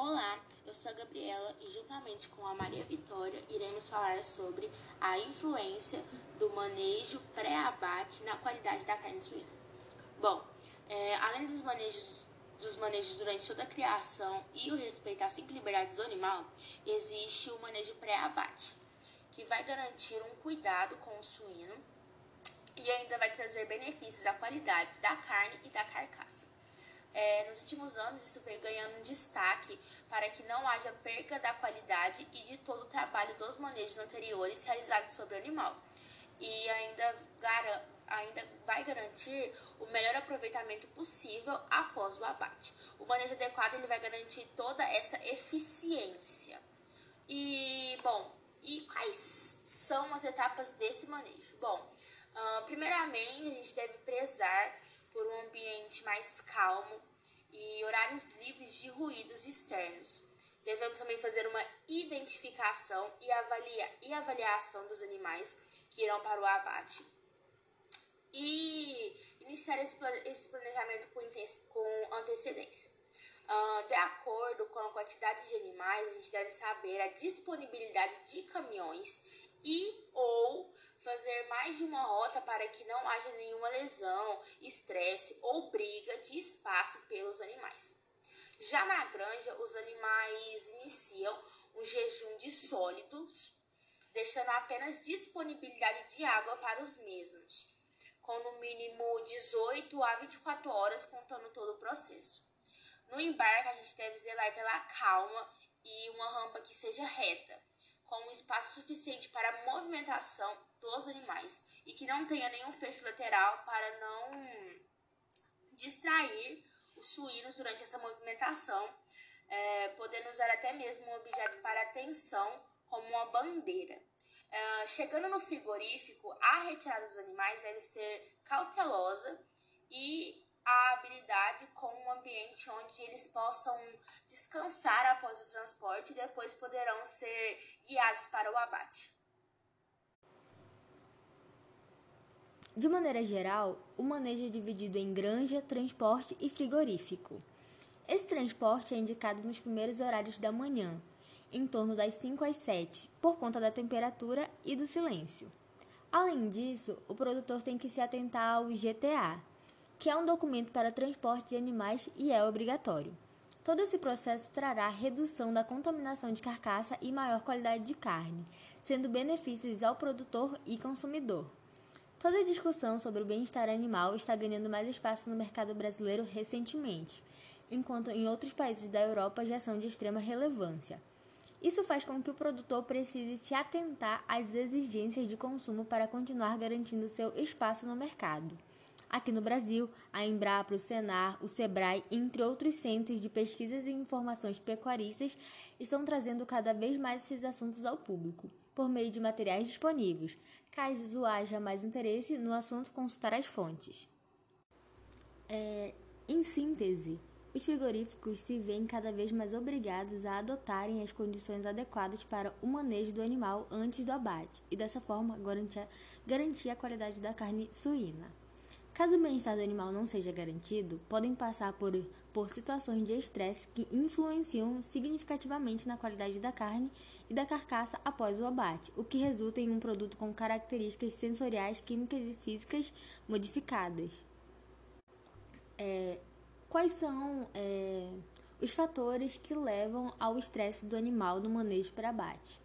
Olá, eu sou a Gabriela e juntamente com a Maria Vitória iremos falar sobre a influência do manejo pré-abate na qualidade da carne suína. Bom, é, além dos manejos, dos manejos durante toda a criação e o respeito às cinco liberdades do animal, existe o manejo pré-abate, que vai garantir um cuidado com o suíno e ainda vai trazer benefícios à qualidade da carne e da carcaça. Nos últimos anos, isso veio ganhando destaque para que não haja perca da qualidade e de todo o trabalho dos manejos anteriores realizados sobre o animal. E ainda, ainda vai garantir o melhor aproveitamento possível após o abate. O manejo adequado ele vai garantir toda essa eficiência. E, bom, e quais são as etapas desse manejo? Bom, uh, primeiramente, a gente deve prezar por um ambiente mais calmo e horários livres de ruídos externos. Devemos também fazer uma identificação e, avalia, e avaliação dos animais que irão para o abate. E iniciar esse, planejamento com, com antecedência. Uh, de acordo com a quantidade de animais, a gente deve saber a disponibilidade de caminhões e ou fazer mais de uma rota para que não haja nenhuma lesão, estresse ou briga de espaço pelos animais. Já na granja, os animais iniciam um jejum de sólidos, deixando apenas disponibilidade de água para os mesmos, com no mínimo 18 a 24 horas contando todo o processo. No embarque, a gente deve zelar pela calma e uma rampa que seja reta, com um espaço suficiente para a movimentação dos animais e que não tenha nenhum fecho lateral para não distrair os suínos durante essa movimentação, é, podendo usar até mesmo um objeto para atenção, como uma bandeira. É, chegando no frigorífico, a retirada dos animais deve ser cautelosa e a habilidade com um ambiente onde eles possam descansar após o transporte e depois poderão ser guiados para o abate. De maneira geral, o manejo é dividido em granja, transporte e frigorífico. Esse transporte é indicado nos primeiros horários da manhã, em torno das 5 às 7, por conta da temperatura e do silêncio. Além disso, o produtor tem que se atentar ao GTA, que é um documento para transporte de animais e é obrigatório. Todo esse processo trará redução da contaminação de carcaça e maior qualidade de carne, sendo benefícios ao produtor e consumidor. Toda a discussão sobre o bem-estar animal está ganhando mais espaço no mercado brasileiro recentemente, enquanto em outros países da Europa já são de extrema relevância. Isso faz com que o produtor precise se atentar às exigências de consumo para continuar garantindo seu espaço no mercado. Aqui no Brasil, a Embrapa, o Senar, o Sebrae, entre outros centros de pesquisas e informações pecuaristas, estão trazendo cada vez mais esses assuntos ao público, por meio de materiais disponíveis. Caso haja mais interesse no assunto, consultar as fontes. É, em síntese, os frigoríficos se veem cada vez mais obrigados a adotarem as condições adequadas para o manejo do animal antes do abate e, dessa forma, garantir, garantir a qualidade da carne suína. Caso o bem-estar do animal não seja garantido, podem passar por, por situações de estresse que influenciam significativamente na qualidade da carne e da carcaça após o abate, o que resulta em um produto com características sensoriais, químicas e físicas modificadas. É, quais são é, os fatores que levam ao estresse do animal no manejo para abate?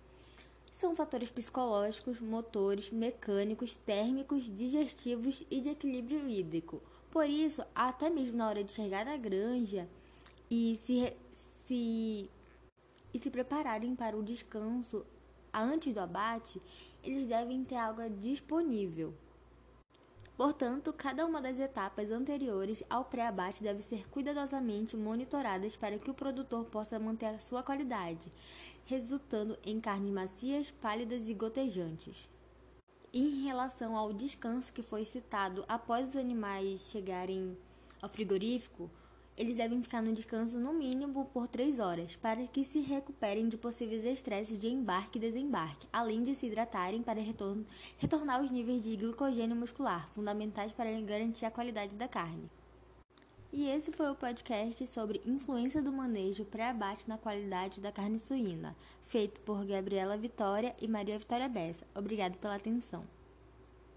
São fatores psicológicos, motores, mecânicos, térmicos, digestivos e de equilíbrio hídrico. Por isso, até mesmo na hora de chegar à granja e se, se, e se prepararem para o descanso antes do abate, eles devem ter água disponível. Portanto, cada uma das etapas anteriores ao pré-abate deve ser cuidadosamente monitoradas para que o produtor possa manter a sua qualidade, resultando em carnes macias, pálidas e gotejantes. Em relação ao descanso que foi citado após os animais chegarem ao frigorífico, eles devem ficar no descanso no mínimo por 3 horas, para que se recuperem de possíveis estresses de embarque e desembarque, além de se hidratarem para retornar os níveis de glicogênio muscular, fundamentais para garantir a qualidade da carne. E esse foi o podcast sobre influência do manejo pré-abate na qualidade da carne suína, feito por Gabriela Vitória e Maria Vitória Bessa. Obrigado pela atenção.